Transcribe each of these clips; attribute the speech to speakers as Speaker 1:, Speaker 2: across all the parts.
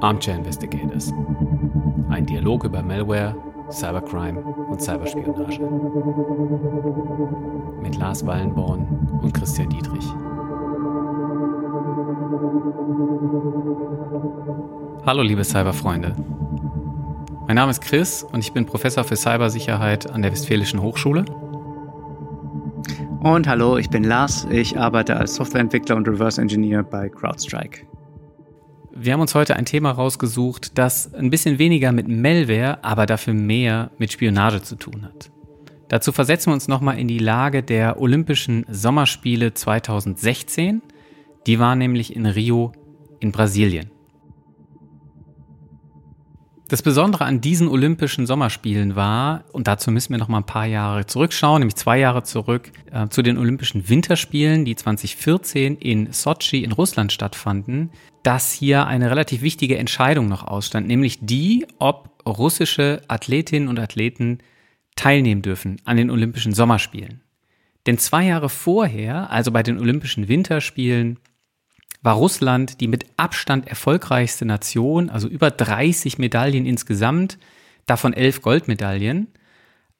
Speaker 1: Armchair Investigators. Ein Dialog über Malware, Cybercrime und Cyberspionage. Mit Lars Wallenborn und Christian Dietrich. Hallo liebe Cyberfreunde. Mein Name ist Chris und ich bin Professor für Cybersicherheit an der Westfälischen Hochschule.
Speaker 2: Und hallo, ich bin Lars. Ich arbeite als Softwareentwickler und Reverse Engineer bei CrowdStrike.
Speaker 1: Wir haben uns heute ein Thema rausgesucht, das ein bisschen weniger mit Malware, aber dafür mehr mit Spionage zu tun hat. Dazu versetzen wir uns nochmal in die Lage der Olympischen Sommerspiele 2016. Die war nämlich in Rio in Brasilien. Das Besondere an diesen Olympischen Sommerspielen war, und dazu müssen wir noch mal ein paar Jahre zurückschauen, nämlich zwei Jahre zurück äh, zu den Olympischen Winterspielen, die 2014 in Sochi in Russland stattfanden, dass hier eine relativ wichtige Entscheidung noch ausstand, nämlich die, ob russische Athletinnen und Athleten teilnehmen dürfen an den Olympischen Sommerspielen. Denn zwei Jahre vorher, also bei den Olympischen Winterspielen war Russland die mit Abstand erfolgreichste Nation, also über 30 Medaillen insgesamt, davon elf Goldmedaillen.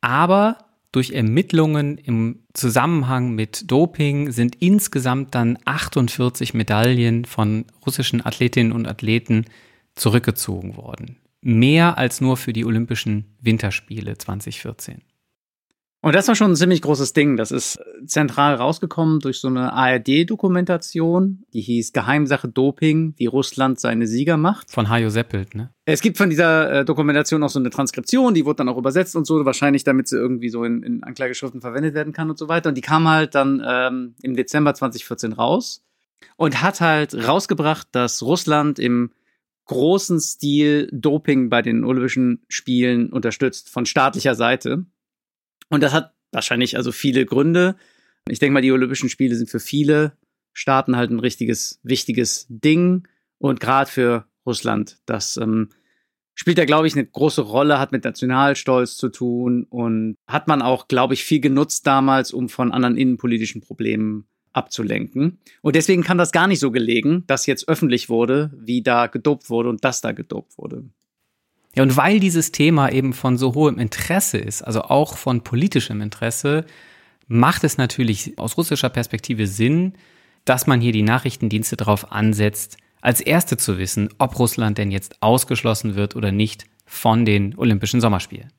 Speaker 1: Aber durch Ermittlungen im Zusammenhang mit Doping sind insgesamt dann 48 Medaillen von russischen Athletinnen und Athleten zurückgezogen worden. Mehr als nur für die Olympischen Winterspiele 2014.
Speaker 2: Und das war schon ein ziemlich großes Ding. Das ist zentral rausgekommen durch so eine ARD-Dokumentation, die hieß Geheimsache Doping, wie Russland seine Sieger macht.
Speaker 1: Von Hajo Seppelt, ne?
Speaker 2: Es gibt von dieser äh, Dokumentation auch so eine Transkription, die wurde dann auch übersetzt und so, wahrscheinlich damit sie irgendwie so in, in Anklageschriften verwendet werden kann und so weiter. Und die kam halt dann ähm, im Dezember 2014 raus und hat halt rausgebracht, dass Russland im großen Stil Doping bei den Olympischen Spielen unterstützt, von staatlicher Seite. Und das hat wahrscheinlich also viele Gründe. Ich denke mal, die Olympischen Spiele sind für viele Staaten halt ein richtiges, wichtiges Ding. Und gerade für Russland, das ähm, spielt da, glaube ich, eine große Rolle, hat mit Nationalstolz zu tun und hat man auch, glaube ich, viel genutzt damals, um von anderen innenpolitischen Problemen abzulenken. Und deswegen kann das gar nicht so gelegen, dass jetzt öffentlich wurde, wie da gedopt wurde und dass da gedopt wurde.
Speaker 1: Ja, und weil dieses Thema eben von so hohem Interesse ist, also auch von politischem Interesse, macht es natürlich aus russischer Perspektive Sinn, dass man hier die Nachrichtendienste darauf ansetzt, als Erste zu wissen, ob Russland denn jetzt ausgeschlossen wird oder nicht von den Olympischen Sommerspielen.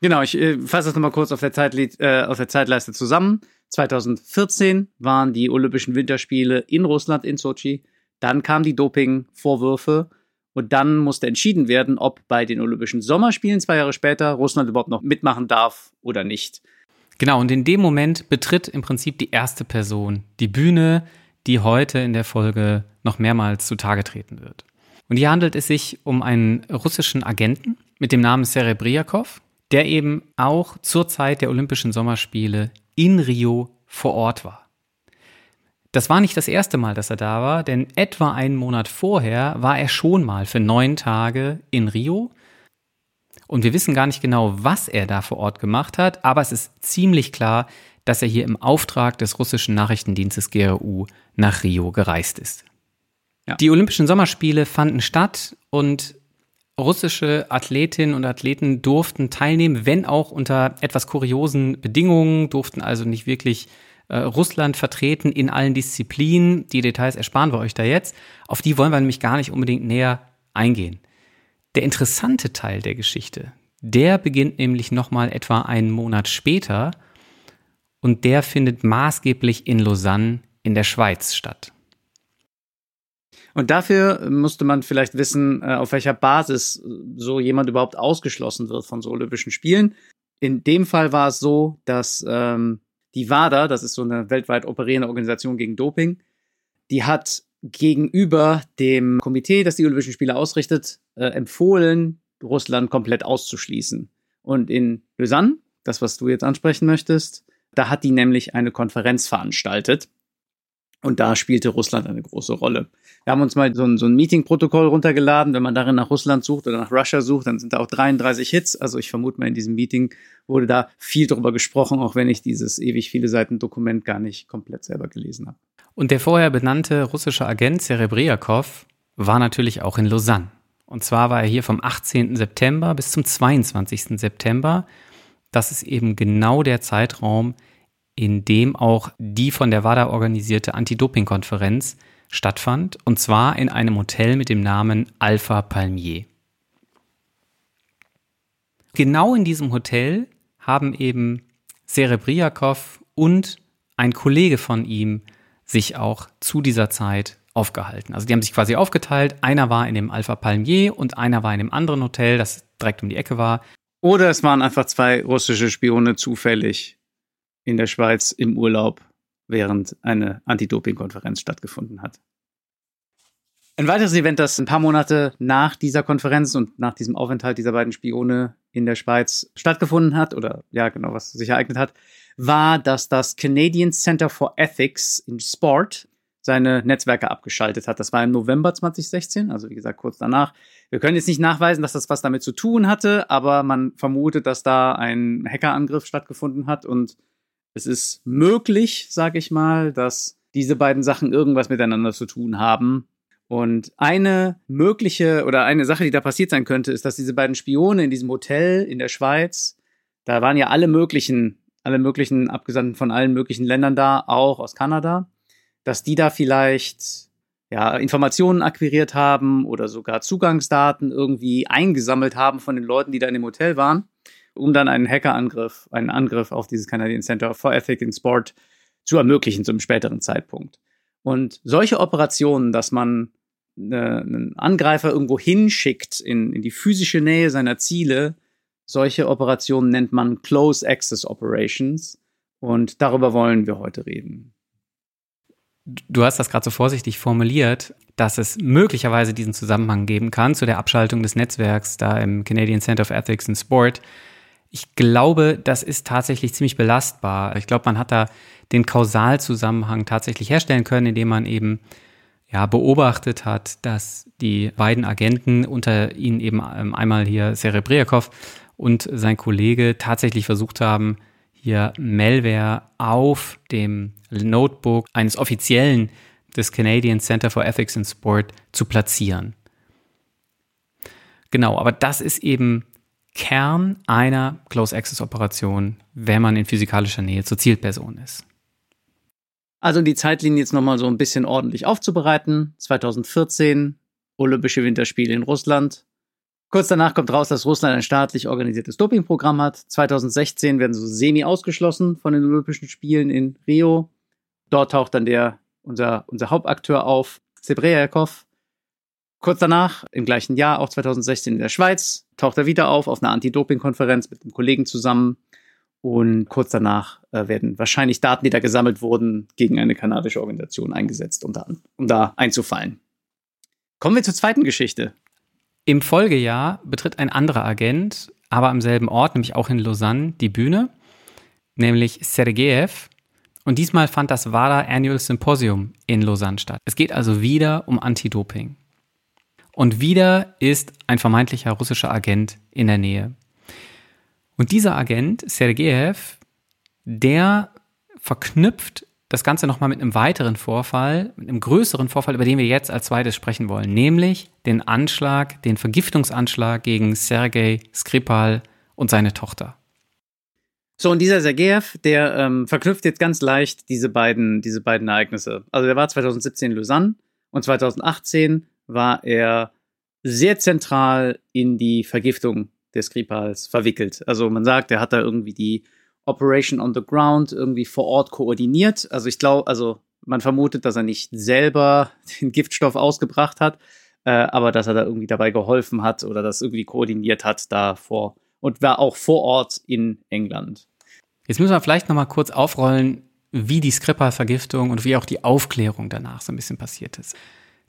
Speaker 2: Genau, ich äh, fasse das nochmal kurz auf der, Zeitli äh, auf der Zeitleiste zusammen. 2014 waren die Olympischen Winterspiele in Russland, in Sochi. Dann kamen die Doping-Vorwürfe und dann musste entschieden werden, ob bei den Olympischen Sommerspielen zwei Jahre später Russland überhaupt noch mitmachen darf oder nicht.
Speaker 1: Genau, und in dem Moment betritt im Prinzip die erste Person die Bühne, die heute in der Folge noch mehrmals zutage treten wird. Und hier handelt es sich um einen russischen Agenten mit dem Namen Serebriakov, der eben auch zur Zeit der Olympischen Sommerspiele in Rio vor Ort war. Das war nicht das erste Mal, dass er da war, denn etwa einen Monat vorher war er schon mal für neun Tage in Rio. Und wir wissen gar nicht genau, was er da vor Ort gemacht hat, aber es ist ziemlich klar, dass er hier im Auftrag des russischen Nachrichtendienstes GRU nach Rio gereist ist. Ja. Die Olympischen Sommerspiele fanden statt und russische Athletinnen und Athleten durften teilnehmen, wenn auch unter etwas kuriosen Bedingungen, durften also nicht wirklich äh, Russland vertreten in allen Disziplinen. Die Details ersparen wir euch da jetzt. Auf die wollen wir nämlich gar nicht unbedingt näher eingehen. Der interessante Teil der Geschichte, der beginnt nämlich nochmal etwa einen Monat später und der findet maßgeblich in Lausanne in der Schweiz statt.
Speaker 2: Und dafür musste man vielleicht wissen, äh, auf welcher Basis so jemand überhaupt ausgeschlossen wird von so Olympischen Spielen. In dem Fall war es so, dass ähm, die WADA, das ist so eine weltweit operierende Organisation gegen Doping, die hat gegenüber dem Komitee, das die Olympischen Spiele ausrichtet, äh, empfohlen, Russland komplett auszuschließen. Und in Lausanne, das, was du jetzt ansprechen möchtest, da hat die nämlich eine Konferenz veranstaltet. Und da spielte Russland eine große Rolle. Wir haben uns mal so ein, so ein Meeting-Protokoll runtergeladen. Wenn man darin nach Russland sucht oder nach Russia sucht, dann sind da auch 33 Hits. Also ich vermute mal, in diesem Meeting wurde da viel drüber gesprochen, auch wenn ich dieses ewig viele Seiten Dokument gar nicht komplett selber gelesen habe.
Speaker 1: Und der vorher benannte russische Agent Serebriakov war natürlich auch in Lausanne. Und zwar war er hier vom 18. September bis zum 22. September. Das ist eben genau der Zeitraum, in dem auch die von der WADA organisierte Anti-Doping-Konferenz stattfand, und zwar in einem Hotel mit dem Namen Alpha Palmier. Genau in diesem Hotel haben eben Serebriakov und ein Kollege von ihm sich auch zu dieser Zeit aufgehalten. Also die haben sich quasi aufgeteilt. Einer war in dem Alpha Palmier und einer war in dem anderen Hotel, das direkt um die Ecke war.
Speaker 2: Oder es waren einfach zwei russische Spione zufällig in der Schweiz im Urlaub, während eine Anti-Doping-Konferenz stattgefunden hat. Ein weiteres Event, das ein paar Monate nach dieser Konferenz und nach diesem Aufenthalt dieser beiden Spione in der Schweiz stattgefunden hat, oder ja, genau, was sich ereignet hat, war, dass das Canadian Center for Ethics in Sport seine Netzwerke abgeschaltet hat. Das war im November 2016, also wie gesagt kurz danach. Wir können jetzt nicht nachweisen, dass das was damit zu tun hatte, aber man vermutet, dass da ein Hackerangriff stattgefunden hat und es ist möglich, sage ich mal, dass diese beiden Sachen irgendwas miteinander zu tun haben. Und eine mögliche oder eine Sache, die da passiert sein könnte, ist, dass diese beiden Spione in diesem Hotel in der Schweiz, da waren ja alle möglichen, alle möglichen Abgesandten von allen möglichen Ländern da, auch aus Kanada, dass die da vielleicht ja, Informationen akquiriert haben oder sogar Zugangsdaten irgendwie eingesammelt haben von den Leuten, die da in dem Hotel waren um dann einen Hackerangriff, einen Angriff auf dieses Canadian Center for Ethics in Sport zu ermöglichen zum späteren Zeitpunkt. Und solche Operationen, dass man eine, einen Angreifer irgendwo hinschickt in, in die physische Nähe seiner Ziele, solche Operationen nennt man Close Access Operations. Und darüber wollen wir heute reden.
Speaker 1: Du hast das gerade so vorsichtig formuliert, dass es möglicherweise diesen Zusammenhang geben kann zu der Abschaltung des Netzwerks da im Canadian Center for Ethics in Sport. Ich glaube, das ist tatsächlich ziemlich belastbar. Ich glaube, man hat da den Kausalzusammenhang tatsächlich herstellen können, indem man eben ja, beobachtet hat, dass die beiden Agenten, unter ihnen eben ähm, einmal hier Serebriakov und sein Kollege, tatsächlich versucht haben, hier Malware auf dem Notebook eines Offiziellen des Canadian Center for Ethics in Sport zu platzieren. Genau, aber das ist eben Kern einer Close-Access-Operation, wenn man in physikalischer Nähe zur Zielperson ist.
Speaker 2: Also die Zeitlinie jetzt nochmal so ein bisschen ordentlich aufzubereiten. 2014, Olympische Winterspiele in Russland. Kurz danach kommt raus, dass Russland ein staatlich organisiertes Dopingprogramm hat. 2016 werden so semi ausgeschlossen von den Olympischen Spielen in Rio. Dort taucht dann der, unser, unser Hauptakteur auf, Sebrejakov, Kurz danach, im gleichen Jahr, auch 2016 in der Schweiz, taucht er wieder auf auf einer Anti-Doping-Konferenz mit einem Kollegen zusammen. Und kurz danach äh, werden wahrscheinlich Daten, die da gesammelt wurden, gegen eine kanadische Organisation eingesetzt, um da, um da einzufallen. Kommen wir zur zweiten Geschichte.
Speaker 1: Im Folgejahr betritt ein anderer Agent, aber am selben Ort, nämlich auch in Lausanne, die Bühne, nämlich Sergejev. Und diesmal fand das WADA Annual Symposium in Lausanne statt. Es geht also wieder um Anti-Doping. Und wieder ist ein vermeintlicher russischer Agent in der Nähe. Und dieser Agent, Sergejev, der verknüpft das Ganze nochmal mit einem weiteren Vorfall, mit einem größeren Vorfall, über den wir jetzt als zweites sprechen wollen, nämlich den Anschlag, den Vergiftungsanschlag gegen Sergei Skripal und seine Tochter.
Speaker 2: So, und dieser Sergejev, der ähm, verknüpft jetzt ganz leicht diese beiden, diese beiden Ereignisse. Also der war 2017 in Lausanne und 2018 war er sehr zentral in die Vergiftung des Skripals verwickelt. Also man sagt, er hat da irgendwie die Operation on the Ground irgendwie vor Ort koordiniert. Also ich glaube, also man vermutet, dass er nicht selber den Giftstoff ausgebracht hat, äh, aber dass er da irgendwie dabei geholfen hat oder das irgendwie koordiniert hat davor und war auch vor Ort in England.
Speaker 1: Jetzt müssen wir vielleicht noch mal kurz aufrollen, wie die Skripal-Vergiftung und wie auch die Aufklärung danach so ein bisschen passiert ist.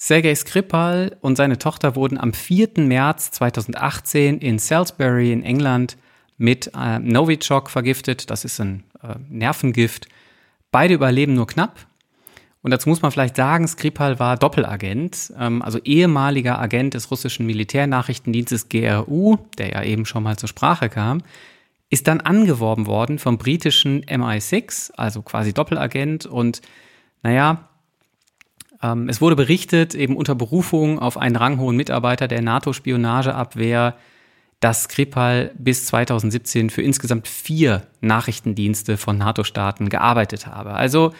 Speaker 1: Sergei Skripal und seine Tochter wurden am 4. März 2018 in Salisbury in England mit äh, Novichok vergiftet. Das ist ein äh, Nervengift. Beide überleben nur knapp. Und dazu muss man vielleicht sagen, Skripal war Doppelagent, ähm, also ehemaliger Agent des russischen Militärnachrichtendienstes GRU, der ja eben schon mal zur Sprache kam, ist dann angeworben worden vom britischen MI6, also quasi Doppelagent. Und naja, ähm, es wurde berichtet, eben unter Berufung auf einen ranghohen Mitarbeiter der NATO-Spionageabwehr, dass Skripal bis 2017 für insgesamt vier Nachrichtendienste von NATO-Staaten gearbeitet habe. Also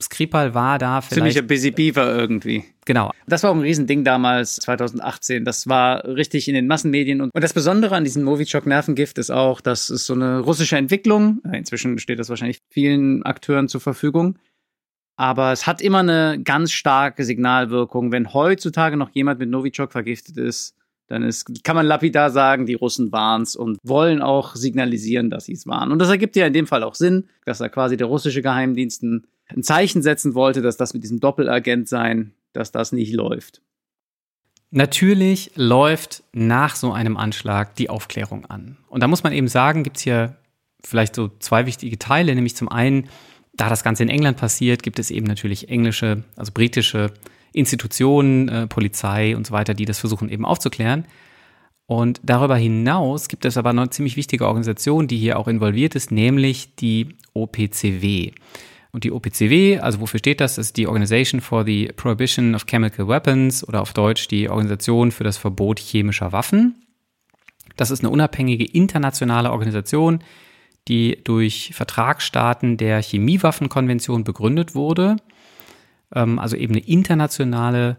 Speaker 1: Skripal war da
Speaker 2: vielleicht. Ziemlicher Busy Beaver irgendwie.
Speaker 1: Genau.
Speaker 2: Das war auch ein Riesending damals, 2018. Das war richtig in den Massenmedien. Und, das Besondere an diesem Novichok-Nervengift ist auch, dass es so eine russische Entwicklung. Inzwischen steht das wahrscheinlich vielen Akteuren zur Verfügung. Aber es hat immer eine ganz starke Signalwirkung. Wenn heutzutage noch jemand mit Novichok vergiftet ist, dann ist, kann man lapidar sagen, die Russen waren es und wollen auch signalisieren, dass sie es waren. Und das ergibt ja in dem Fall auch Sinn, dass da quasi der russische Geheimdienst ein ein Zeichen setzen wollte, dass das mit diesem Doppelagent sein, dass das nicht läuft.
Speaker 1: Natürlich läuft nach so einem Anschlag die Aufklärung an. Und da muss man eben sagen, gibt es hier vielleicht so zwei wichtige Teile, nämlich zum einen, da das Ganze in England passiert, gibt es eben natürlich englische, also britische Institutionen, äh, Polizei und so weiter, die das versuchen eben aufzuklären. Und darüber hinaus gibt es aber eine ziemlich wichtige Organisation, die hier auch involviert ist, nämlich die OPCW. Und die OPCW, also wofür steht das? Das ist die Organization for the Prohibition of Chemical Weapons oder auf Deutsch die Organisation für das Verbot chemischer Waffen. Das ist eine unabhängige internationale Organisation, die durch Vertragsstaaten der Chemiewaffenkonvention begründet wurde. Ähm, also eben eine internationale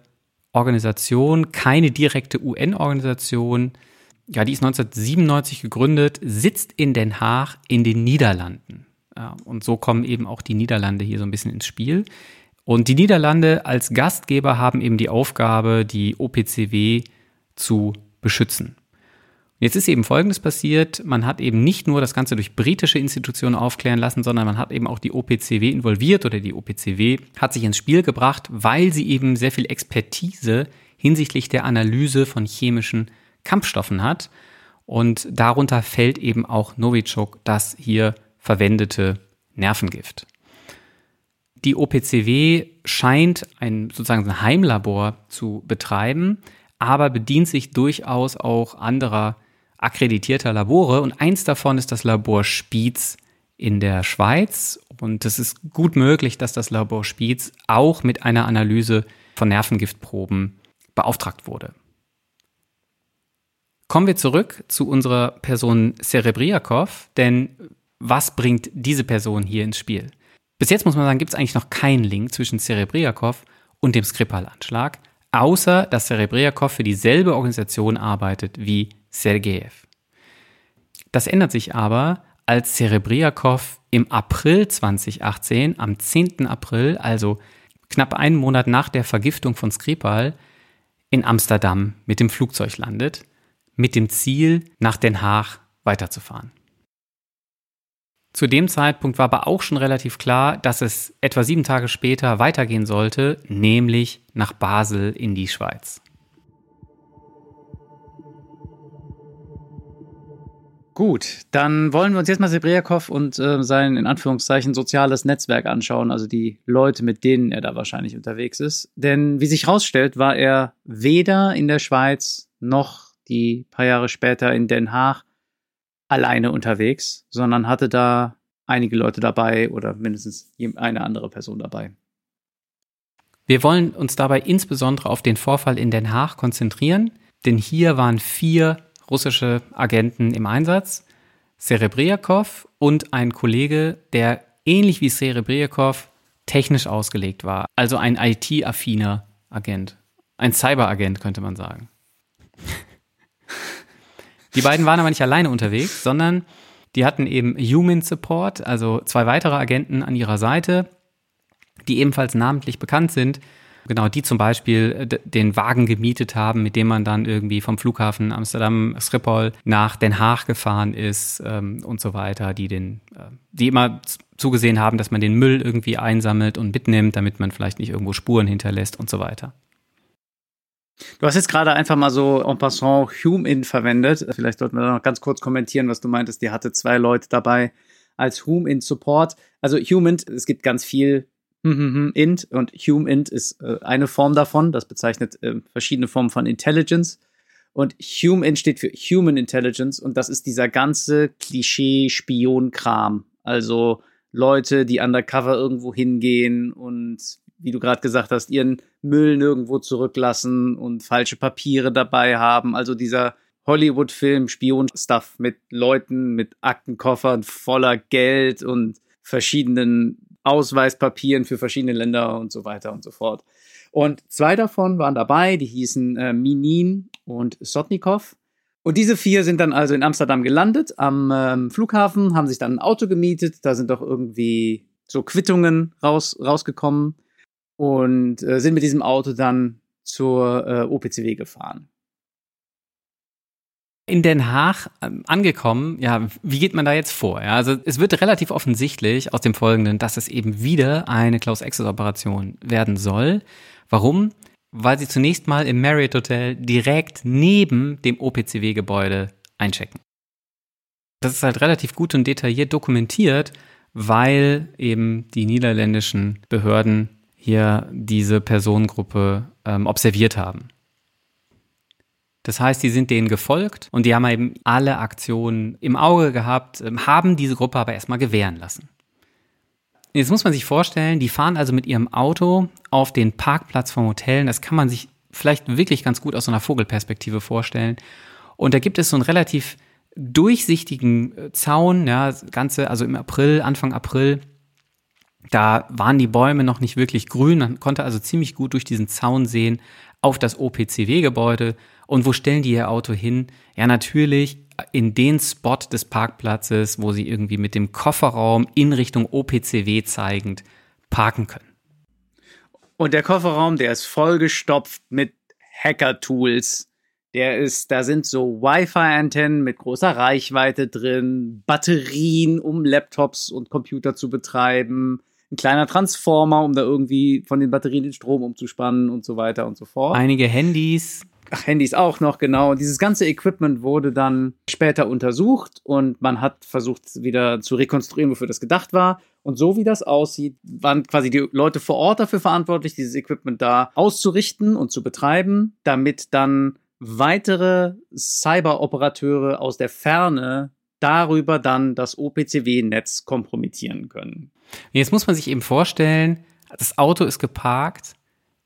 Speaker 1: Organisation, keine direkte UN-Organisation. Ja, die ist 1997 gegründet, sitzt in Den Haag in den Niederlanden. Und so kommen eben auch die Niederlande hier so ein bisschen ins Spiel. Und die Niederlande als Gastgeber haben eben die Aufgabe, die OPCW zu beschützen. Jetzt ist eben Folgendes passiert. Man hat eben nicht nur das Ganze durch britische Institutionen aufklären lassen, sondern man hat eben auch die OPCW involviert oder die OPCW hat sich ins Spiel gebracht, weil sie eben sehr viel Expertise hinsichtlich der Analyse von chemischen Kampfstoffen hat. Und darunter fällt eben auch Novichok, das hier verwendete Nervengift. Die OPCW scheint ein sozusagen ein Heimlabor zu betreiben, aber bedient sich durchaus auch anderer akkreditierter Labore und eins davon ist das Labor Spiez in der Schweiz und es ist gut möglich, dass das Labor Spiez auch mit einer Analyse von Nervengiftproben beauftragt wurde. Kommen wir zurück zu unserer Person Serebriakov, denn was bringt diese Person hier ins Spiel? Bis jetzt muss man sagen, gibt es eigentlich noch keinen Link zwischen Serebriakov und dem Skripal-Anschlag, außer dass Serebriakov für dieselbe Organisation arbeitet wie Sergejew. Das ändert sich aber, als Serebriakov im April 2018, am 10. April, also knapp einen Monat nach der Vergiftung von Skripal, in Amsterdam mit dem Flugzeug landet, mit dem Ziel, nach Den Haag weiterzufahren. Zu dem Zeitpunkt war aber auch schon relativ klar, dass es etwa sieben Tage später weitergehen sollte, nämlich nach Basel in die Schweiz.
Speaker 2: Gut, dann wollen wir uns jetzt mal Sebriakow und äh, sein in Anführungszeichen soziales Netzwerk anschauen, also die Leute, mit denen er da wahrscheinlich unterwegs ist. Denn wie sich herausstellt, war er weder in der Schweiz noch die paar Jahre später in Den Haag alleine unterwegs, sondern hatte da einige Leute dabei oder mindestens eine andere Person dabei.
Speaker 1: Wir wollen uns dabei insbesondere auf den Vorfall in Den Haag konzentrieren, denn hier waren vier russische Agenten im Einsatz, Serebriakov und ein Kollege, der ähnlich wie Serebriakov technisch ausgelegt war, also ein IT-affiner Agent, ein Cyberagent könnte man sagen. Die beiden waren aber nicht alleine unterwegs, sondern die hatten eben Human Support, also zwei weitere Agenten an ihrer Seite, die ebenfalls namentlich bekannt sind. Genau, die zum Beispiel äh, den Wagen gemietet haben, mit dem man dann irgendwie vom Flughafen Amsterdam Schiphol nach Den Haag gefahren ist ähm, und so weiter, die den, äh, die immer zugesehen haben, dass man den Müll irgendwie einsammelt und mitnimmt, damit man vielleicht nicht irgendwo Spuren hinterlässt und so weiter.
Speaker 2: Du hast jetzt gerade einfach mal so en passant Hume-In verwendet. Vielleicht sollten wir da noch ganz kurz kommentieren, was du meintest. Die hatte zwei Leute dabei als Hume-In-Support. Also Human, es gibt ganz viel int und Hume int ist äh, eine Form davon. Das bezeichnet äh, verschiedene Formen von Intelligence. Und Hume int steht für Human Intelligence und das ist dieser ganze Klischee-Spion-Kram. Also Leute, die undercover irgendwo hingehen und wie du gerade gesagt hast, ihren Müll nirgendwo zurücklassen und falsche Papiere dabei haben. Also dieser Hollywood-Film, Spion-Stuff mit Leuten, mit Aktenkoffern voller Geld und verschiedenen Ausweispapieren für verschiedene Länder und so weiter und so fort. Und zwei davon waren dabei, die hießen äh, Minin und Sotnikov. Und diese vier sind dann also in Amsterdam gelandet am ähm, Flughafen, haben sich dann ein Auto gemietet, da sind doch irgendwie so Quittungen raus, rausgekommen und äh, sind mit diesem Auto dann zur äh, OPCW gefahren
Speaker 1: in Den Haag ähm, angekommen, ja, wie geht man da jetzt vor? Ja, also es wird relativ offensichtlich aus dem Folgenden, dass es eben wieder eine Klaus-Exes-Operation werden soll. Warum? Weil sie zunächst mal im Marriott Hotel direkt neben dem OPCW-Gebäude einchecken. Das ist halt relativ gut und detailliert dokumentiert, weil eben die niederländischen Behörden hier diese Personengruppe ähm, observiert haben. Das heißt, die sind denen gefolgt und die haben eben alle Aktionen im Auge gehabt, ähm, haben diese Gruppe aber erstmal gewähren lassen. Jetzt muss man sich vorstellen, die fahren also mit ihrem Auto auf den Parkplatz vom Hotel. Das kann man sich vielleicht wirklich ganz gut aus so einer Vogelperspektive vorstellen. Und da gibt es so einen relativ durchsichtigen äh, Zaun, ja, ganze, also im April, Anfang April, da waren die Bäume noch nicht wirklich grün. Man konnte also ziemlich gut durch diesen Zaun sehen auf das OPCW-Gebäude und wo stellen die ihr Auto hin? Ja, natürlich in den Spot des Parkplatzes, wo sie irgendwie mit dem Kofferraum in Richtung OPCW zeigend parken können.
Speaker 2: Und der Kofferraum, der ist vollgestopft mit Hacker-Tools. Der ist, da sind so Wi-Fi-Antennen mit großer Reichweite drin, Batterien, um Laptops und Computer zu betreiben, ein kleiner Transformer, um da irgendwie von den Batterien den Strom umzuspannen und so weiter und so fort.
Speaker 1: Einige Handys.
Speaker 2: Ach, Handys auch noch, genau. Dieses ganze Equipment wurde dann später untersucht und man hat versucht, wieder zu rekonstruieren, wofür das gedacht war. Und so wie das aussieht, waren quasi die Leute vor Ort dafür verantwortlich, dieses Equipment da auszurichten und zu betreiben, damit dann weitere Cyberoperateure aus der Ferne darüber dann das OPCW-Netz kompromittieren können.
Speaker 1: Jetzt muss man sich eben vorstellen, das Auto ist geparkt,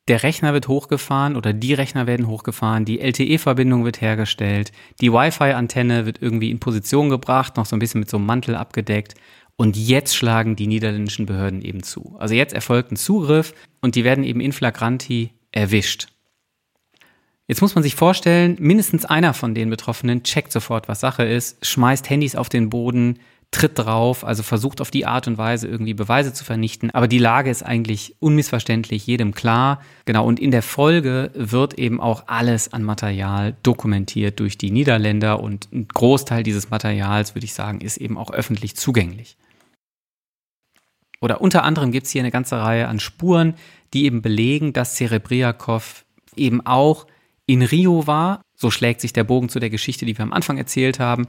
Speaker 1: der Rechner wird hochgefahren oder die Rechner werden hochgefahren, die LTE-Verbindung wird hergestellt, die Wi-Fi-Antenne wird irgendwie in Position gebracht, noch so ein bisschen mit so einem Mantel abgedeckt. Und jetzt schlagen die niederländischen Behörden eben zu. Also jetzt erfolgt ein Zugriff und die werden eben in flagranti erwischt. Jetzt muss man sich vorstellen, mindestens einer von den Betroffenen checkt sofort, was Sache ist, schmeißt Handys auf den Boden, tritt drauf, also versucht auf die Art und Weise irgendwie Beweise zu vernichten. Aber die Lage ist eigentlich unmissverständlich jedem klar. Genau. Und in der Folge wird eben auch alles an Material dokumentiert durch die Niederländer und ein Großteil dieses Materials, würde ich sagen, ist eben auch öffentlich zugänglich. Oder unter anderem gibt es hier eine ganze Reihe an Spuren, die eben belegen, dass Cerebriakov eben auch in Rio war. So schlägt sich der Bogen zu der Geschichte, die wir am Anfang erzählt haben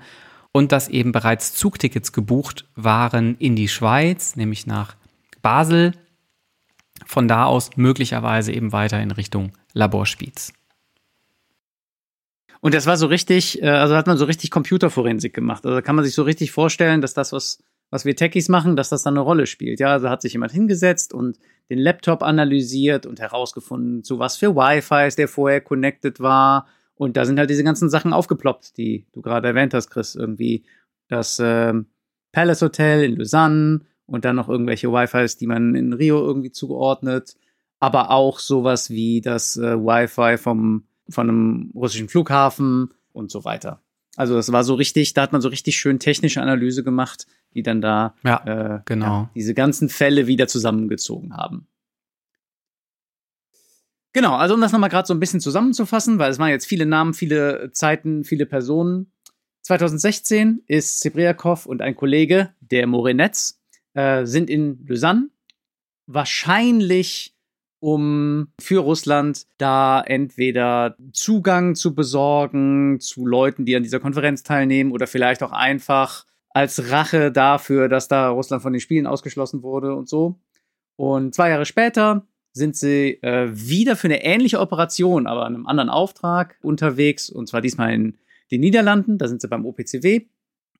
Speaker 1: und dass eben bereits Zugtickets gebucht waren in die Schweiz, nämlich nach Basel. Von da aus möglicherweise eben weiter in Richtung Laborspiez.
Speaker 2: Und das war so richtig, äh, also hat man so richtig Computerforensik gemacht. Also kann man sich so richtig vorstellen, dass das, was, was wir Techies machen, dass das dann eine Rolle spielt. Ja, also hat sich jemand hingesetzt und den Laptop analysiert und herausgefunden, zu was für Wi-Fi der vorher connected war und da sind halt diese ganzen Sachen aufgeploppt, die du gerade erwähnt hast, Chris. Irgendwie das ähm, Palace Hotel in Lausanne und dann noch irgendwelche Wi-Fis, die man in Rio irgendwie zugeordnet. Aber auch sowas wie das äh, Wi-Fi vom, von einem russischen Flughafen und so weiter. Also das war so richtig, da hat man so richtig schön technische Analyse gemacht, die dann da
Speaker 1: ja, äh, genau. Ja,
Speaker 2: diese ganzen Fälle wieder zusammengezogen haben. Genau, also um das nochmal gerade so ein bisschen zusammenzufassen, weil es waren jetzt viele Namen, viele Zeiten, viele Personen. 2016 ist Zibriakov und ein Kollege, der Morenetz, äh, sind in Lausanne. Wahrscheinlich um für Russland da entweder Zugang zu besorgen zu Leuten, die an dieser Konferenz teilnehmen oder vielleicht auch einfach als Rache dafür, dass da Russland von den Spielen ausgeschlossen wurde und so. Und zwei Jahre später sind sie äh, wieder für eine ähnliche Operation, aber an einem anderen Auftrag unterwegs. Und zwar diesmal in den Niederlanden. Da sind sie beim OPCW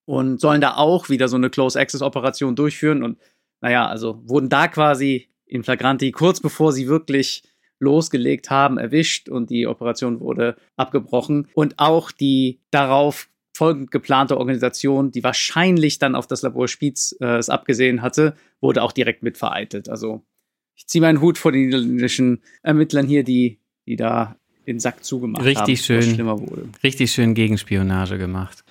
Speaker 2: und sollen da auch wieder so eine Close-Access-Operation durchführen. Und naja, also wurden da quasi in Flagranti kurz bevor sie wirklich losgelegt haben, erwischt und die Operation wurde abgebrochen. Und auch die darauf folgend geplante Organisation, die wahrscheinlich dann auf das Labor Spiez äh, es abgesehen hatte, wurde auch direkt mit vereitelt. Also ich ziehe meinen Hut vor den niederländischen Ermittlern hier, die, die da den Sack zugemacht
Speaker 1: richtig
Speaker 2: haben,
Speaker 1: schön,
Speaker 2: was schlimmer wurde.
Speaker 1: Richtig schön Gegenspionage gemacht.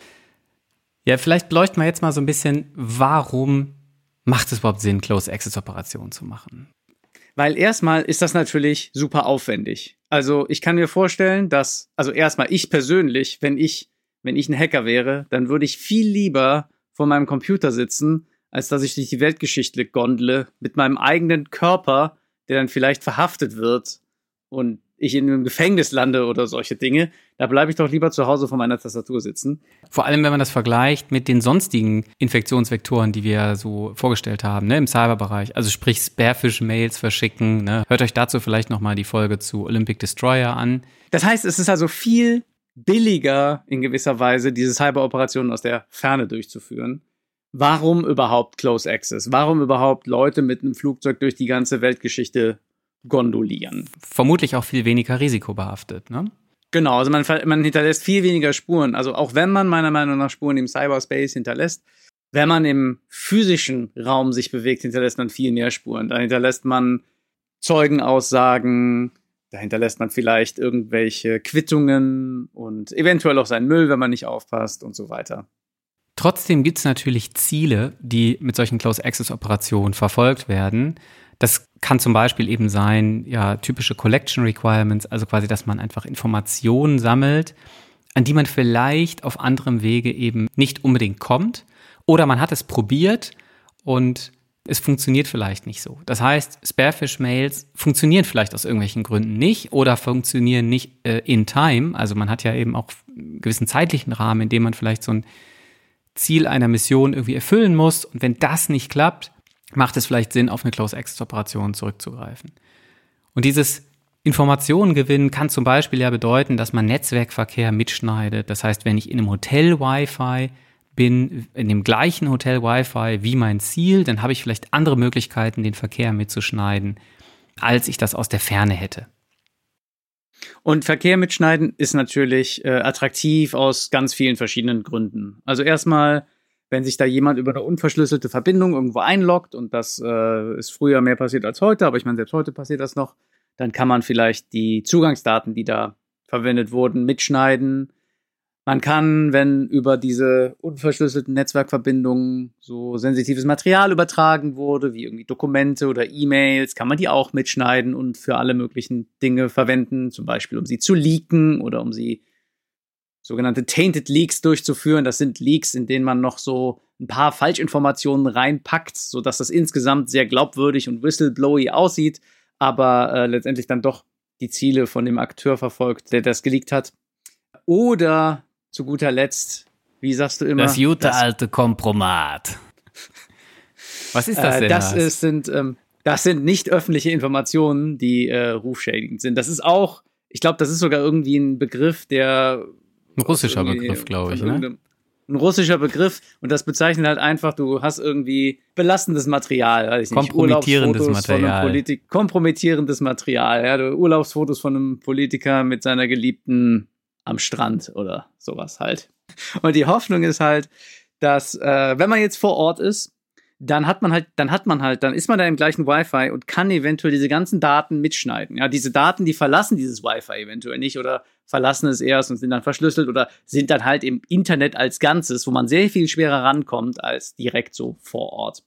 Speaker 1: Ja, vielleicht beleuchten wir jetzt mal so ein bisschen, warum macht es überhaupt Sinn, Close-Access-Operationen zu machen?
Speaker 2: Weil erstmal ist das natürlich super aufwendig. Also ich kann mir vorstellen, dass, also erstmal ich persönlich, wenn ich, wenn ich ein Hacker wäre, dann würde ich viel lieber vor meinem Computer sitzen, als dass ich durch die Weltgeschichte gondle mit meinem eigenen Körper, der dann vielleicht verhaftet wird und ich in einem Gefängnis lande oder solche Dinge, da bleibe ich doch lieber zu Hause vor meiner Tastatur sitzen.
Speaker 1: Vor allem, wenn man das vergleicht mit den sonstigen Infektionsvektoren, die wir so vorgestellt haben, ne, im Cyberbereich. Also sprich Sparefish-Mails verschicken. Ne. Hört euch dazu vielleicht nochmal die Folge zu Olympic Destroyer an.
Speaker 2: Das heißt, es ist also viel billiger in gewisser Weise, diese Cyberoperationen aus der Ferne durchzuführen. Warum überhaupt Close Access? Warum überhaupt Leute mit einem Flugzeug durch die ganze Weltgeschichte gondolieren.
Speaker 1: Vermutlich auch viel weniger risikobehaftet, ne?
Speaker 2: Genau, also man, man hinterlässt viel weniger Spuren. Also auch wenn man meiner Meinung nach Spuren im Cyberspace hinterlässt, wenn man im physischen Raum sich bewegt, hinterlässt man viel mehr Spuren. Da hinterlässt man Zeugenaussagen, da hinterlässt man vielleicht irgendwelche Quittungen und eventuell auch seinen Müll, wenn man nicht aufpasst und so weiter.
Speaker 1: Trotzdem gibt es natürlich Ziele, die mit solchen Close-Access-Operationen verfolgt werden. Das kann zum Beispiel eben sein, ja, typische Collection Requirements, also quasi, dass man einfach Informationen sammelt, an die man vielleicht auf anderem Wege eben nicht unbedingt kommt. Oder man hat es probiert und es funktioniert vielleicht nicht so. Das heißt, Sparefish-Mails funktionieren vielleicht aus irgendwelchen Gründen nicht oder funktionieren nicht äh, in time. Also man hat ja eben auch einen gewissen zeitlichen Rahmen, in dem man vielleicht so ein Ziel einer Mission irgendwie erfüllen muss. Und wenn das nicht klappt, macht es vielleicht Sinn, auf eine Close-Access-Operation zurückzugreifen. Und dieses Informationen gewinnen kann zum Beispiel ja bedeuten, dass man Netzwerkverkehr mitschneidet. Das heißt, wenn ich in einem Hotel Wi-Fi bin, in dem gleichen Hotel Wi-Fi wie mein Ziel, dann habe ich vielleicht andere Möglichkeiten, den Verkehr mitzuschneiden, als ich das aus der Ferne hätte.
Speaker 2: Und Verkehr mitschneiden ist natürlich äh, attraktiv aus ganz vielen verschiedenen Gründen. Also erstmal wenn sich da jemand über eine unverschlüsselte Verbindung irgendwo einloggt und das äh, ist früher mehr passiert als heute, aber ich meine, selbst heute passiert das noch, dann kann man vielleicht die Zugangsdaten, die da verwendet wurden, mitschneiden. Man kann, wenn über diese unverschlüsselten Netzwerkverbindungen so sensitives Material übertragen wurde, wie irgendwie Dokumente oder E-Mails, kann man die auch mitschneiden und für alle möglichen Dinge verwenden, zum Beispiel um sie zu leaken oder um sie sogenannte Tainted Leaks durchzuführen. Das sind Leaks, in denen man noch so ein paar Falschinformationen reinpackt, sodass das insgesamt sehr glaubwürdig und whistleblowy aussieht, aber äh, letztendlich dann doch die Ziele von dem Akteur verfolgt, der das geleakt hat. Oder zu guter Letzt, wie sagst du immer?
Speaker 1: Das gute das, alte Kompromat.
Speaker 2: Was ist das äh, denn? Äh, das ist, sind, ähm, das sind nicht öffentliche Informationen, die äh, rufschädigend sind. Das ist auch, ich glaube, das ist sogar irgendwie ein Begriff, der
Speaker 1: ein russischer Begriff, glaube ich, ne?
Speaker 2: Ein russischer Begriff und das bezeichnet halt einfach, du hast irgendwie belastendes Material, weiß ich
Speaker 1: nicht, kompromittierendes Material.
Speaker 2: kompromittierendes Material, ja, du Urlaubsfotos von einem Politiker mit seiner Geliebten am Strand oder sowas halt. Und die Hoffnung ist halt, dass äh, wenn man jetzt vor Ort ist, dann hat man halt, dann hat man halt, dann ist man da im gleichen Wi-Fi und kann eventuell diese ganzen Daten mitschneiden. Ja, diese Daten, die verlassen dieses Wi-Fi eventuell nicht oder verlassen es erst und sind dann verschlüsselt oder sind dann halt im Internet als Ganzes, wo man sehr viel schwerer rankommt als direkt so vor Ort.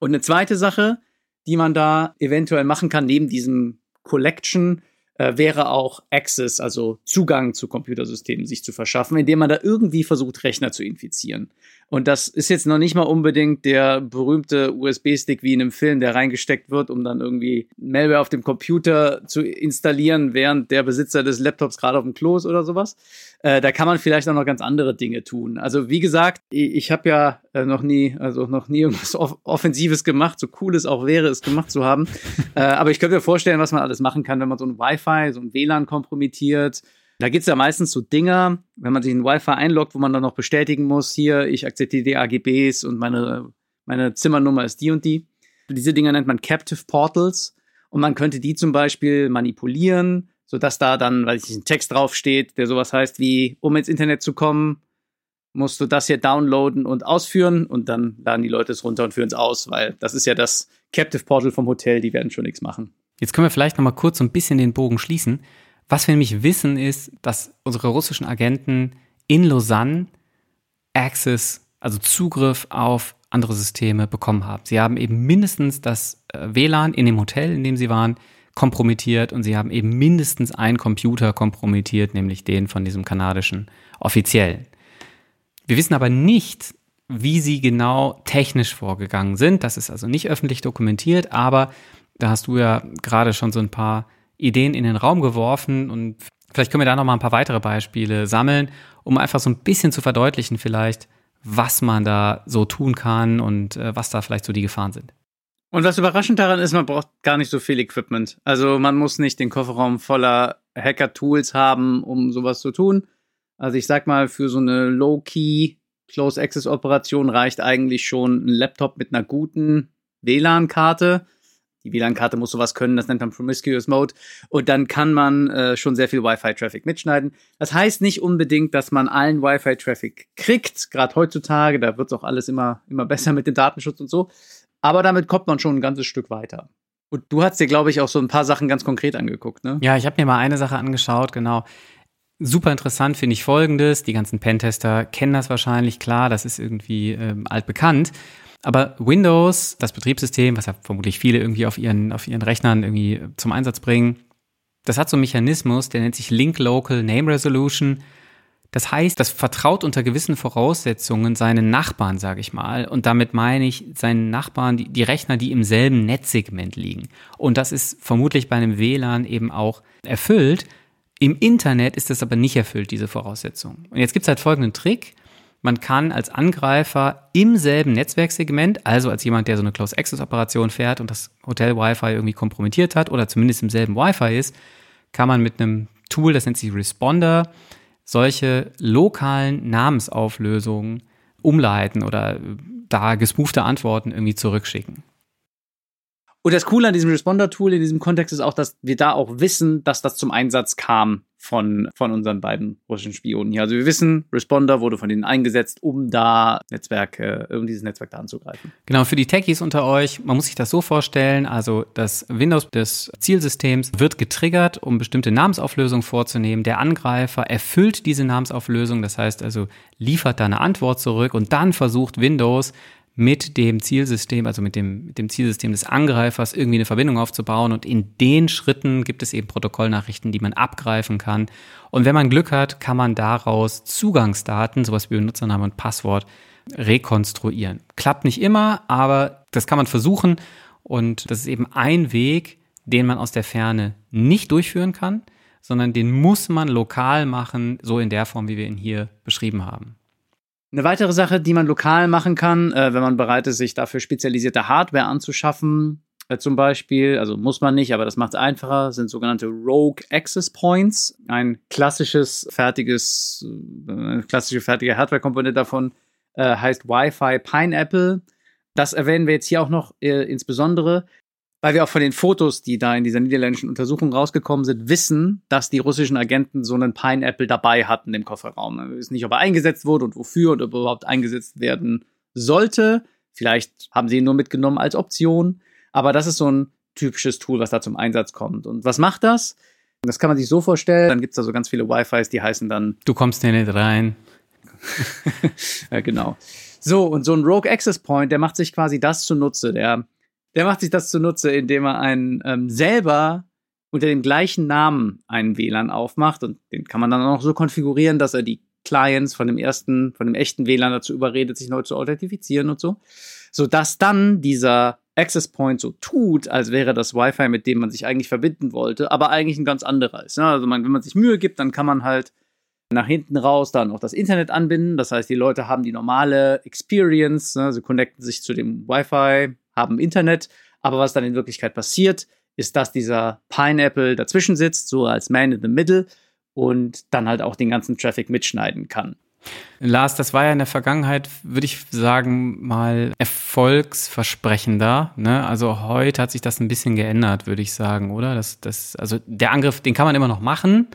Speaker 2: Und eine zweite Sache, die man da eventuell machen kann, neben diesem Collection, äh, wäre auch Access, also Zugang zu Computersystemen sich zu verschaffen, indem man da irgendwie versucht, Rechner zu infizieren. Und das ist jetzt noch nicht mal unbedingt der berühmte USB-Stick wie in einem Film, der reingesteckt wird, um dann irgendwie Malware auf dem Computer zu installieren, während der Besitzer des Laptops gerade auf dem Klo ist oder sowas. Äh, da kann man vielleicht auch noch ganz andere Dinge tun. Also wie gesagt, ich, ich habe ja äh, noch nie, also noch nie irgendwas Off Offensives gemacht, so cool es auch wäre, es gemacht zu haben. äh, aber ich könnte mir vorstellen, was man alles machen kann, wenn man so ein Wi-Fi, so ein WLAN kompromittiert da gibt's ja meistens so Dinger, wenn man sich in Wi-Fi einloggt, wo man dann noch bestätigen muss, hier, ich akzeptiere die AGBs und meine, meine Zimmernummer ist die und die. Diese Dinger nennt man Captive Portals und man könnte die zum Beispiel manipulieren, sodass da dann, weil ich ein Text draufsteht, der sowas heißt wie, um ins Internet zu kommen, musst du das hier downloaden und ausführen und dann laden die Leute es runter und führen es aus, weil das ist ja das Captive Portal vom Hotel, die werden schon nichts machen.
Speaker 1: Jetzt können wir vielleicht noch mal kurz so ein bisschen den Bogen schließen. Was wir nämlich wissen, ist, dass unsere russischen Agenten in Lausanne Access, also Zugriff auf andere Systeme bekommen haben. Sie haben eben mindestens das äh, WLAN in dem Hotel, in dem sie waren, kompromittiert und sie haben eben mindestens einen Computer kompromittiert, nämlich den von diesem kanadischen Offiziellen. Wir wissen aber nicht, wie sie genau technisch vorgegangen sind. Das ist also nicht öffentlich dokumentiert, aber da hast du ja gerade schon so ein paar Ideen in den Raum geworfen und vielleicht können wir da noch mal ein paar weitere Beispiele sammeln, um einfach so ein bisschen zu verdeutlichen vielleicht, was man da so tun kann und äh, was da vielleicht so die Gefahren sind.
Speaker 2: Und was überraschend daran ist, man braucht gar nicht so viel Equipment. Also man muss nicht den Kofferraum voller Hacker-Tools haben, um sowas zu tun. Also ich sag mal, für so eine Low-Key Close-Access-Operation reicht eigentlich schon ein Laptop mit einer guten WLAN-Karte die WLAN-Karte muss sowas können, das nennt man Promiscuous Mode. Und dann kann man äh, schon sehr viel Wi-Fi-Traffic mitschneiden. Das heißt nicht unbedingt, dass man allen Wi-Fi-Traffic kriegt, gerade heutzutage. Da wird auch alles immer, immer besser mit dem Datenschutz und so. Aber damit kommt man schon ein ganzes Stück weiter. Und du hast dir, glaube ich, auch so ein paar Sachen ganz konkret angeguckt, ne?
Speaker 1: Ja, ich habe mir mal eine Sache angeschaut, genau. Super interessant finde ich folgendes. Die ganzen Pentester kennen das wahrscheinlich, klar, das ist irgendwie ähm, altbekannt. Aber Windows, das Betriebssystem, was ja vermutlich viele irgendwie auf ihren, auf ihren Rechnern irgendwie zum Einsatz bringen, das hat so einen Mechanismus, der nennt sich Link Local Name Resolution. Das heißt, das vertraut unter gewissen Voraussetzungen seinen Nachbarn, sage ich mal. Und damit meine ich seinen Nachbarn, die, die Rechner, die im selben Netzsegment liegen. Und das ist vermutlich bei einem WLAN eben auch erfüllt. Im Internet ist das aber nicht erfüllt, diese Voraussetzung. Und jetzt gibt es halt folgenden Trick. Man kann als Angreifer im selben Netzwerksegment, also als jemand, der so eine Close-Access-Operation fährt und das Hotel-Wi-Fi irgendwie kompromittiert hat oder zumindest im selben Wi-Fi ist, kann man mit einem Tool, das nennt sich Responder, solche lokalen Namensauflösungen umleiten oder da gespoofte Antworten irgendwie zurückschicken.
Speaker 2: Und das Coole an diesem Responder-Tool in diesem Kontext ist auch, dass wir da auch wissen, dass das zum Einsatz kam von, von unseren beiden russischen Spionen hier. Also wir wissen, Responder wurde von denen eingesetzt, um da Netzwerke, um dieses Netzwerk da anzugreifen.
Speaker 1: Genau, für die Techies unter euch, man muss sich das so vorstellen, also das Windows des Zielsystems wird getriggert, um bestimmte Namensauflösungen vorzunehmen. Der Angreifer erfüllt diese Namensauflösung, das heißt also liefert da eine Antwort zurück und dann versucht Windows mit dem Zielsystem, also mit dem, mit dem Zielsystem des Angreifers irgendwie eine Verbindung aufzubauen. Und in den Schritten gibt es eben Protokollnachrichten, die man abgreifen kann. Und wenn man Glück hat, kann man daraus Zugangsdaten, sowas wie Benutzername und Passwort, rekonstruieren. Klappt nicht immer, aber das kann man versuchen. Und das ist eben ein Weg, den man aus der Ferne nicht durchführen kann, sondern den muss man lokal machen, so in der Form, wie wir ihn hier beschrieben haben.
Speaker 2: Eine weitere Sache, die man lokal machen kann, äh, wenn man bereit ist, sich dafür spezialisierte Hardware anzuschaffen, äh, zum Beispiel, also muss man nicht, aber das macht es einfacher, sind sogenannte Rogue Access Points. Ein klassisches, fertiges, äh, klassische fertige Hardware-Komponente davon äh, heißt Wi-Fi Pineapple. Das erwähnen wir jetzt hier auch noch äh, insbesondere weil wir auch von den Fotos, die da in dieser niederländischen Untersuchung rausgekommen sind, wissen, dass die russischen Agenten so einen Pineapple dabei hatten im Kofferraum. Wir wissen nicht, ob er eingesetzt wurde und wofür und ob er überhaupt eingesetzt werden sollte. Vielleicht haben sie ihn nur mitgenommen als Option. Aber das ist so ein typisches Tool, was da zum Einsatz kommt. Und was macht das? Das kann man sich so vorstellen. Dann gibt es da so ganz viele Wi-Fis, die heißen dann.
Speaker 1: Du kommst hier nicht rein.
Speaker 2: ja, genau. So, und so ein Rogue Access Point, der macht sich quasi das zunutze. Der der macht sich das zunutze, indem er einen ähm, selber unter dem gleichen Namen einen WLAN aufmacht und den kann man dann auch so konfigurieren, dass er die Clients von dem ersten, von dem echten WLAN dazu überredet, sich neu zu authentifizieren und so. Sodass dann dieser Access Point so tut, als wäre das Wi-Fi, mit dem man sich eigentlich verbinden wollte, aber eigentlich ein ganz anderer ist. Ne? Also man, wenn man sich Mühe gibt, dann kann man halt nach hinten raus dann auch das Internet anbinden. Das heißt, die Leute haben die normale Experience, ne? sie connecten sich zu dem Wi-Fi, haben Internet, aber was dann in Wirklichkeit passiert, ist, dass dieser Pineapple dazwischen sitzt, so als Man in the Middle und dann halt auch den ganzen Traffic mitschneiden kann.
Speaker 1: Lars, das war ja in der Vergangenheit, würde ich sagen, mal erfolgsversprechender. Ne? Also heute hat sich das ein bisschen geändert, würde ich sagen, oder? Das, das, also der Angriff, den kann man immer noch machen.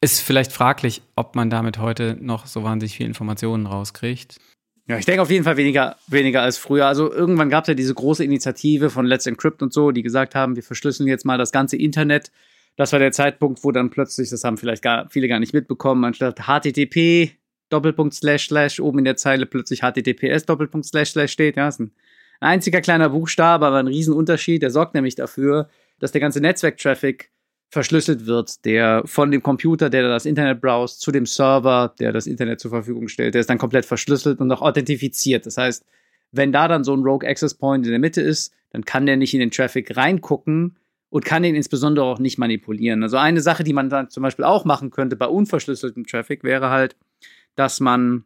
Speaker 1: Ist vielleicht fraglich, ob man damit heute noch so wahnsinnig viele Informationen rauskriegt.
Speaker 2: Ja, ich denke auf jeden Fall weniger, weniger als früher. Also irgendwann gab es ja diese große Initiative von Let's Encrypt und so, die gesagt haben, wir verschlüsseln jetzt mal das ganze Internet. Das war der Zeitpunkt, wo dann plötzlich, das haben vielleicht gar, viele gar nicht mitbekommen, anstatt HTTP Doppelpunkt slash slash oben in der Zeile plötzlich HTTPS Doppelpunkt slash slash steht. Ja, ist ein einziger kleiner Buchstabe, aber ein Riesenunterschied. Der sorgt nämlich dafür, dass der ganze Netzwerktraffic verschlüsselt wird, der von dem Computer, der das Internet browst, zu dem Server, der das Internet zur Verfügung stellt, der ist dann komplett verschlüsselt und auch authentifiziert. Das heißt, wenn da dann so ein Rogue Access Point in der Mitte ist, dann kann der nicht in den Traffic reingucken und kann den insbesondere auch nicht manipulieren. Also eine Sache, die man dann zum Beispiel auch machen könnte bei unverschlüsseltem Traffic, wäre halt, dass man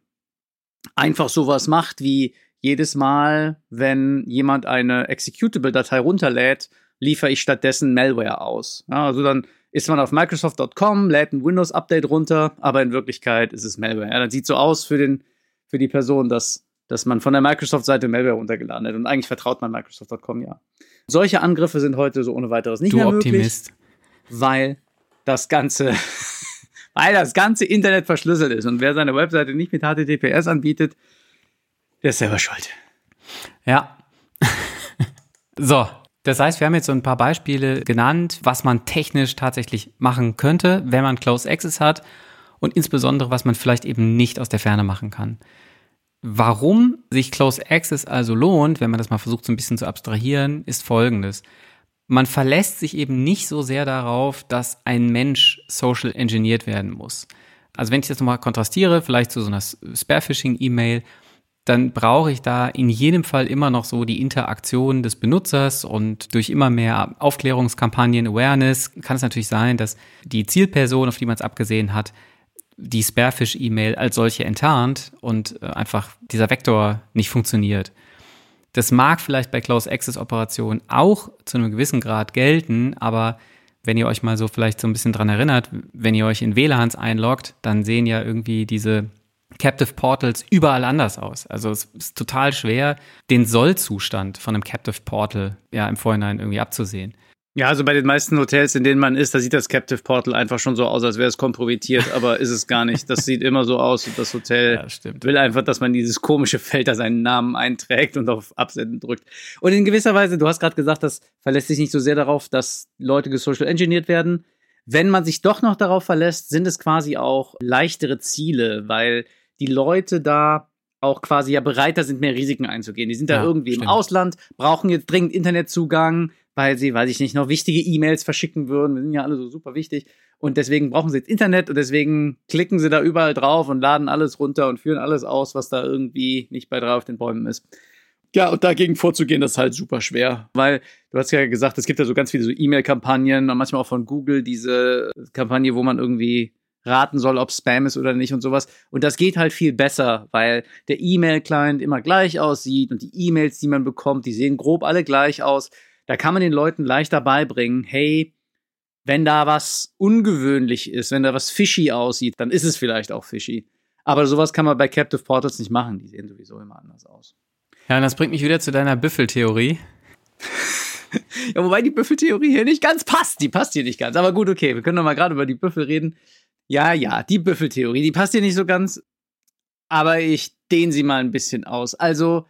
Speaker 2: einfach sowas macht wie jedes Mal, wenn jemand eine Executable-Datei runterlädt, liefere ich stattdessen Malware aus. Ja, also dann ist man auf Microsoft.com, lädt ein Windows-Update runter, aber in Wirklichkeit ist es Malware. Ja, dann sieht so aus für, den, für die Person, dass, dass man von der Microsoft-Seite Malware runtergeladen hat. Und eigentlich vertraut man Microsoft.com ja. Solche Angriffe sind heute so ohne weiteres nicht
Speaker 1: du
Speaker 2: mehr
Speaker 1: Optimist.
Speaker 2: möglich, weil das ganze, weil das ganze Internet verschlüsselt ist. Und wer seine Webseite nicht mit HTTPS anbietet, der ist selber schuld.
Speaker 1: Ja. so, das heißt, wir haben jetzt so ein paar Beispiele genannt, was man technisch tatsächlich machen könnte, wenn man Close Access hat und insbesondere, was man vielleicht eben nicht aus der Ferne machen kann. Warum sich Close Access also lohnt, wenn man das mal versucht so ein bisschen zu abstrahieren, ist folgendes. Man verlässt sich eben nicht so sehr darauf, dass ein Mensch social engineert werden muss. Also wenn ich das nochmal kontrastiere, vielleicht zu so einer Spare-Phishing-E-Mail, dann brauche ich da in jedem Fall immer noch so die Interaktion des Benutzers und durch immer mehr Aufklärungskampagnen, Awareness kann es natürlich sein, dass die Zielperson, auf die man es abgesehen hat, die Sparefish-E-Mail als solche enttarnt und äh, einfach dieser Vektor nicht funktioniert. Das mag vielleicht bei Close-Access-Operationen auch zu einem gewissen Grad gelten, aber wenn ihr euch mal so vielleicht so ein bisschen dran erinnert, wenn ihr euch in WLANs einloggt, dann sehen ja irgendwie diese Captive Portals überall anders aus. Also es ist total schwer, den Sollzustand von einem Captive Portal ja im Vorhinein irgendwie abzusehen.
Speaker 2: Ja, also bei den meisten Hotels, in denen man ist, da sieht das Captive Portal einfach schon so aus, als wäre es kompromittiert, aber ist es gar nicht. Das sieht immer so aus und das Hotel ja, will einfach, dass man dieses komische Feld da seinen Namen einträgt und auf Absenden drückt. Und in gewisser Weise, du hast gerade gesagt, das verlässt sich nicht so sehr darauf, dass Leute gesocial engineert werden. Wenn man sich doch noch darauf verlässt, sind es quasi auch leichtere Ziele, weil die Leute da auch quasi ja bereiter sind, mehr Risiken einzugehen. Die sind da ja, irgendwie stimmt. im Ausland, brauchen jetzt dringend Internetzugang, weil sie, weiß ich nicht, noch wichtige E-Mails verschicken würden. Wir sind ja alle so super wichtig. Und deswegen brauchen sie jetzt Internet und deswegen klicken sie da überall drauf und laden alles runter und führen alles aus, was da irgendwie nicht bei drei auf den Bäumen ist. Ja, und dagegen vorzugehen, das ist halt super schwer. Weil du hast ja gesagt, es gibt ja so ganz viele so E-Mail-Kampagnen, manchmal auch von Google diese Kampagne, wo man irgendwie raten soll, ob Spam ist oder nicht und sowas. Und das geht halt viel besser, weil der E-Mail-Client immer gleich aussieht und die E-Mails, die man bekommt, die sehen grob alle gleich aus. Da kann man den Leuten leichter beibringen, hey, wenn da was ungewöhnlich ist, wenn da was fishy aussieht, dann ist es vielleicht auch fishy. Aber sowas kann man bei Captive Portals nicht machen. Die sehen sowieso immer anders aus.
Speaker 1: Ja, und das bringt mich wieder zu deiner Büffeltheorie.
Speaker 2: ja, wobei die Büffeltheorie hier nicht ganz passt. Die passt hier nicht ganz. Aber gut, okay, wir können doch mal gerade über die Büffel reden. Ja, ja, die Büffeltheorie, die passt hier nicht so ganz, aber ich dehne sie mal ein bisschen aus. Also,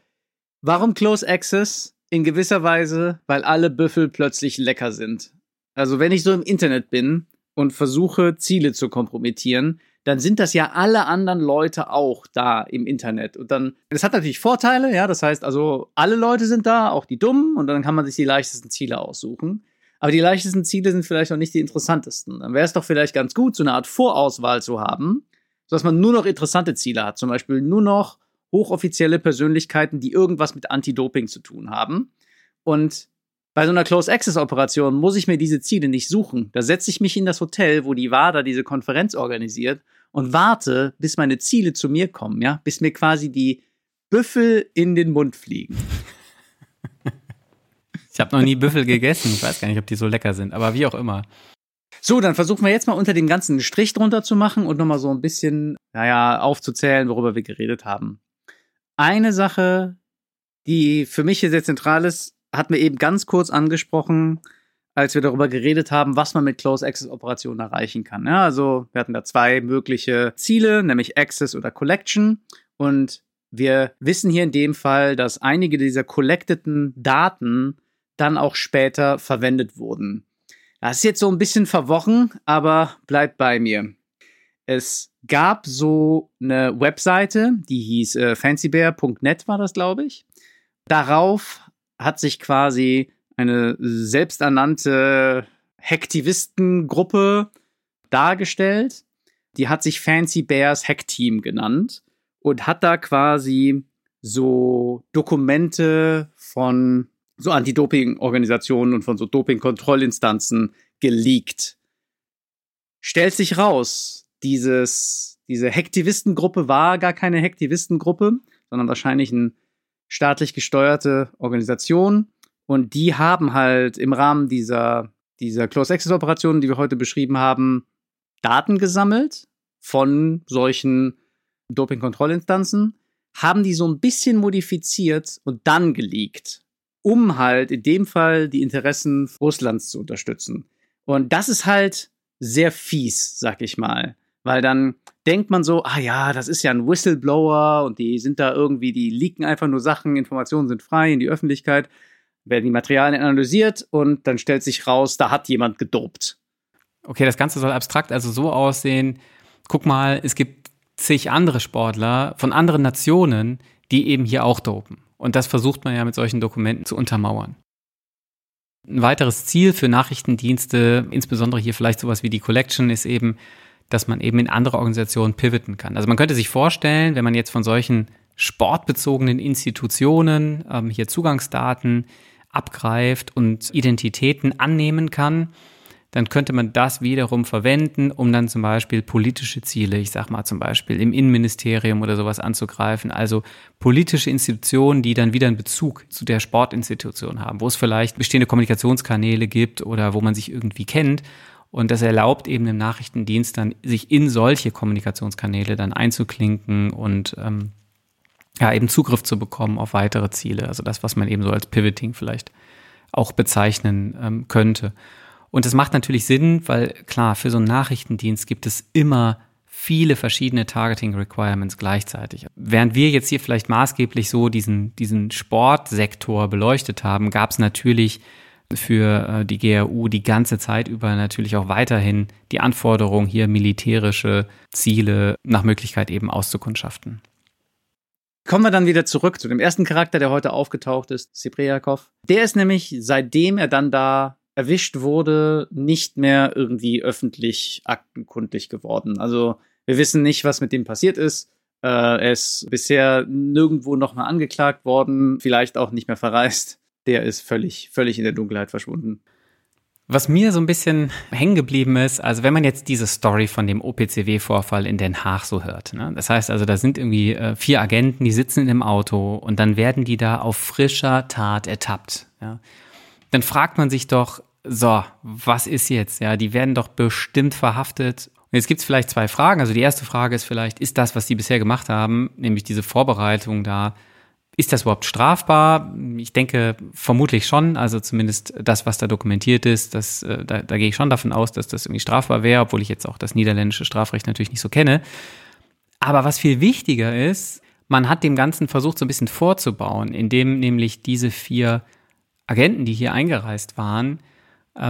Speaker 2: warum Close Access? In gewisser Weise, weil alle Büffel plötzlich lecker sind. Also, wenn ich so im Internet bin und versuche, Ziele zu kompromittieren, dann sind das ja alle anderen Leute auch da im Internet. Und dann, das hat natürlich Vorteile, ja, das heißt also, alle Leute sind da, auch die Dummen, und dann kann man sich die leichtesten Ziele aussuchen. Aber die leichtesten Ziele sind vielleicht auch nicht die interessantesten. Dann wäre es doch vielleicht ganz gut, so eine Art Vorauswahl zu haben, sodass man nur noch interessante Ziele hat. Zum Beispiel nur noch hochoffizielle Persönlichkeiten, die irgendwas mit Anti-Doping zu tun haben. Und bei so einer Close-Access-Operation muss ich mir diese Ziele nicht suchen. Da setze ich mich in das Hotel, wo die WADA diese Konferenz organisiert und warte, bis meine Ziele zu mir kommen, ja, bis mir quasi die Büffel in den Mund fliegen.
Speaker 1: Ich habe noch nie Büffel gegessen. Ich weiß gar nicht, ob die so lecker sind, aber wie auch immer.
Speaker 2: So, dann versuchen wir jetzt mal unter dem ganzen Strich drunter zu machen und nochmal so ein bisschen, naja, aufzuzählen, worüber wir geredet haben. Eine Sache, die für mich hier sehr zentral ist, hat mir eben ganz kurz angesprochen, als wir darüber geredet haben, was man mit Close Access Operationen erreichen kann. Ja, also wir hatten da zwei mögliche Ziele, nämlich Access oder Collection. Und wir wissen hier in dem Fall, dass einige dieser collecteden Daten dann auch später verwendet wurden. Das ist jetzt so ein bisschen verworren, aber bleibt bei mir. Es gab so eine Webseite, die hieß äh, fancybear.net war das, glaube ich. Darauf hat sich quasi eine selbsternannte Hacktivistengruppe dargestellt. Die hat sich Fancy Bears Hack Team genannt und hat da quasi so Dokumente von so Anti-Doping-Organisationen und von so Doping-Kontrollinstanzen geleakt. Stellt sich raus, dieses, diese Hektivistengruppe war gar keine Hektivistengruppe, sondern wahrscheinlich eine staatlich gesteuerte Organisation. Und die haben halt im Rahmen dieser, dieser Close Access Operationen, die wir heute beschrieben haben, Daten gesammelt von solchen Doping-Kontrollinstanzen, haben die so ein bisschen modifiziert und dann geleakt um halt in dem Fall die Interessen Russlands zu unterstützen. Und das ist halt sehr fies, sag ich mal. Weil dann denkt man so, ah ja, das ist ja ein Whistleblower und die sind da irgendwie, die leaken einfach nur Sachen, Informationen sind frei in die Öffentlichkeit, werden die Materialien analysiert und dann stellt sich raus, da hat jemand gedopt.
Speaker 1: Okay, das Ganze soll abstrakt also so aussehen, guck mal, es gibt zig andere Sportler von anderen Nationen, die eben hier auch dopen. Und das versucht man ja mit solchen Dokumenten zu untermauern. Ein weiteres Ziel für Nachrichtendienste, insbesondere hier vielleicht sowas wie die Collection, ist eben, dass man eben in andere Organisationen pivoten kann. Also man könnte sich vorstellen, wenn man jetzt von solchen sportbezogenen Institutionen ähm, hier Zugangsdaten abgreift und Identitäten annehmen kann, dann könnte man das wiederum verwenden, um dann zum Beispiel politische Ziele, ich sag mal zum Beispiel im Innenministerium oder sowas anzugreifen. Also politische Institutionen, die dann wieder einen Bezug zu der Sportinstitution haben, wo es vielleicht bestehende Kommunikationskanäle gibt oder wo man sich irgendwie kennt. Und das erlaubt eben dem Nachrichtendienst dann, sich in solche Kommunikationskanäle dann einzuklinken und ähm, ja, eben Zugriff zu bekommen auf weitere Ziele. Also das, was man eben so als Pivoting vielleicht auch bezeichnen ähm, könnte. Und das macht natürlich Sinn, weil klar, für so einen Nachrichtendienst gibt es immer viele verschiedene Targeting Requirements gleichzeitig. Während wir jetzt hier vielleicht maßgeblich so diesen, diesen Sportsektor beleuchtet haben, gab es natürlich für äh, die GRU die ganze Zeit über natürlich auch weiterhin die Anforderung, hier militärische Ziele nach Möglichkeit eben auszukundschaften.
Speaker 2: Kommen wir dann wieder zurück zu dem ersten Charakter, der heute aufgetaucht ist, Sipriakov. Der ist nämlich, seitdem er dann da erwischt wurde, nicht mehr irgendwie öffentlich aktenkundlich geworden. Also wir wissen nicht, was mit dem passiert ist. Äh, er ist bisher nirgendwo nochmal angeklagt worden, vielleicht auch nicht mehr verreist. Der ist völlig, völlig in der Dunkelheit verschwunden.
Speaker 1: Was mir so ein bisschen hängen geblieben ist, also wenn man jetzt diese Story von dem OPCW-Vorfall in Den Haag so hört, ne? das heißt also, da sind irgendwie äh, vier Agenten, die sitzen in dem Auto und dann werden die da auf frischer Tat ertappt. Ja? Dann fragt man sich doch, so, was ist jetzt? Ja, die werden doch bestimmt verhaftet. Und jetzt gibt es vielleicht zwei Fragen. Also die erste Frage ist vielleicht, ist das, was die bisher gemacht haben, nämlich diese Vorbereitung da, ist das überhaupt strafbar? Ich denke vermutlich schon. Also zumindest das, was da dokumentiert ist, das, äh, da, da gehe ich schon davon aus, dass das irgendwie strafbar wäre, obwohl ich jetzt auch das niederländische Strafrecht natürlich nicht so kenne. Aber was viel wichtiger ist, man hat dem Ganzen versucht, so ein bisschen vorzubauen, indem nämlich diese vier Agenten, die hier eingereist waren,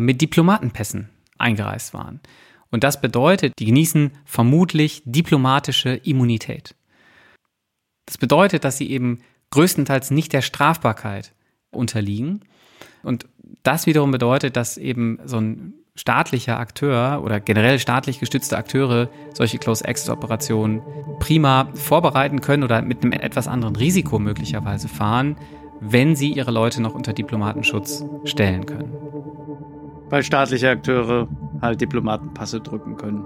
Speaker 1: mit Diplomatenpässen eingereist waren. Und das bedeutet, die genießen vermutlich diplomatische Immunität. Das bedeutet, dass sie eben größtenteils nicht der Strafbarkeit unterliegen. Und das wiederum bedeutet, dass eben so ein staatlicher Akteur oder generell staatlich gestützte Akteure solche Close-Access-Operationen prima vorbereiten können oder mit einem etwas anderen Risiko möglicherweise fahren, wenn sie ihre Leute noch unter Diplomatenschutz stellen können.
Speaker 2: Weil staatliche Akteure halt Diplomatenpasse drücken können.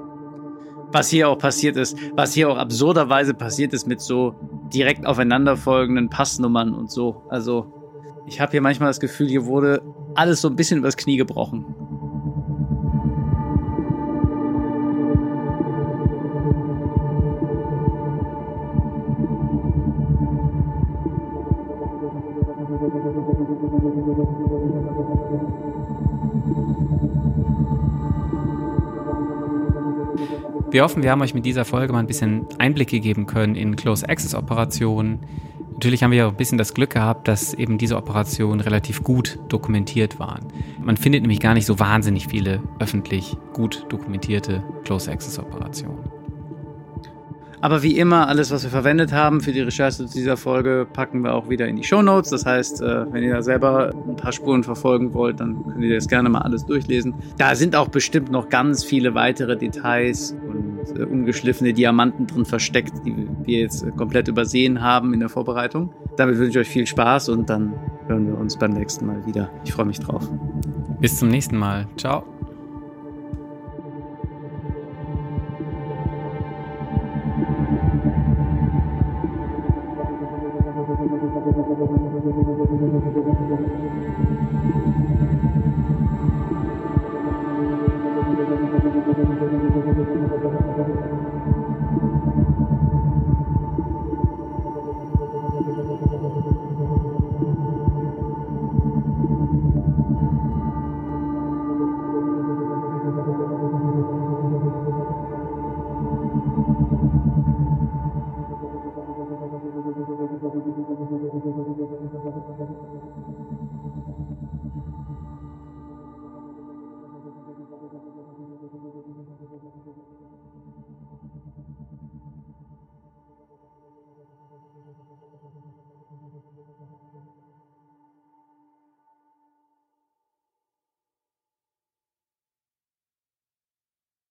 Speaker 2: Was hier auch passiert ist, was hier auch absurderweise passiert ist mit so direkt aufeinanderfolgenden Passnummern und so. Also, ich habe hier manchmal das Gefühl, hier wurde alles so ein bisschen übers Knie gebrochen.
Speaker 1: Wir hoffen, wir haben euch mit dieser Folge mal ein bisschen Einblicke geben können in Close-Access-Operationen. Natürlich haben wir auch ein bisschen das Glück gehabt, dass eben diese Operationen relativ gut dokumentiert waren. Man findet nämlich gar nicht so wahnsinnig viele öffentlich gut dokumentierte Close-Access-Operationen.
Speaker 2: Aber wie immer, alles, was wir verwendet haben für die Recherche zu dieser Folge, packen wir auch wieder in die Show Notes. Das heißt, äh, wenn ihr da selber ein paar Spuren verfolgen wollt, dann könnt ihr das gerne mal alles durchlesen. Da sind auch bestimmt noch ganz viele weitere Details äh, ungeschliffene Diamanten drin versteckt, die wir jetzt komplett übersehen haben in der Vorbereitung. Damit wünsche ich euch viel Spaß und dann hören wir uns beim nächsten Mal wieder. Ich freue mich drauf.
Speaker 1: Bis zum nächsten Mal. Ciao.